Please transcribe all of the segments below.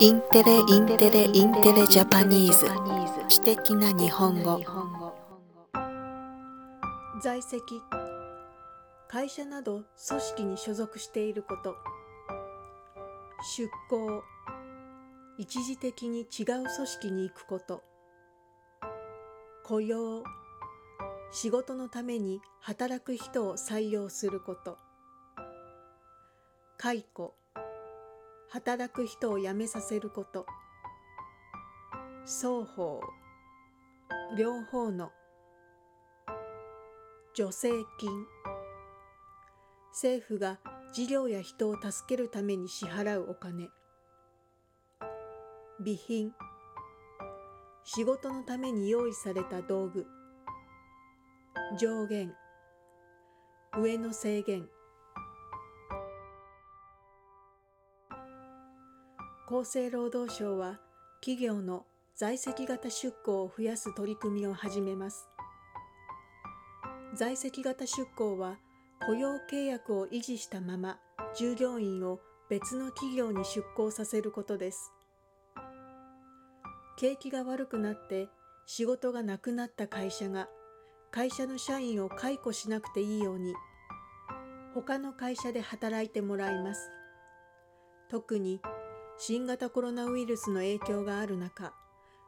インテレインテレインテレ Japanese。知的な日本語。在籍。会社など組織に所属していること。出向。一時的に違う組織に行くこと。雇用。仕事のために働く人を採用すること。解雇。働く人を辞めさせること。双方。両方の。助成金。政府が事業や人を助けるために支払うお金。備品。仕事のために用意された道具。上限。上の制限。厚生労働省は企業の在籍型出向を増やす取り組みを始めます。在籍型出向は雇用契約を維持したまま従業員を別の企業に出向させることです。景気が悪くなって仕事がなくなった会社が会社の社員を解雇しなくていいように他の会社で働いてもらいます。特に新型コロナウイルスの影響がある中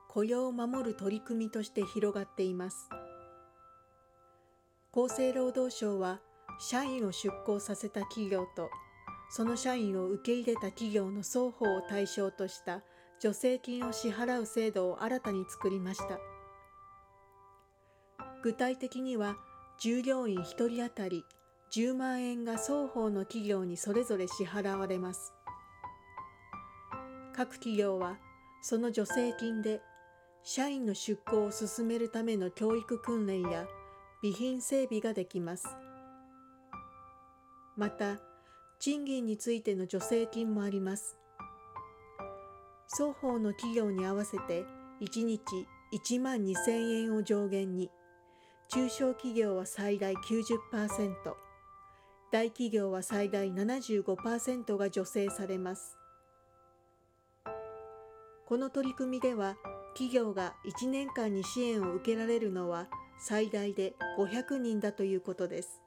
雇用を守る取り組みとして広がっています。厚生労働省は社員を出向させた企業とその社員を受け入れた企業の双方を対象とした助成金を支払う制度を新たに作りました。具体的には従業員1人当たり10万円が双方の企業にそれぞれ支払われます。各企業はその助成金で社員の出向を進めるための教育訓練や備品整備ができます。また賃金についての助成金もあります。双方の企業に合わせて1日1万2000円を上限に。中小企業は最大90%大企業は最大75%が助成されます。この取り組みでは企業が1年間に支援を受けられるのは最大で500人だということです。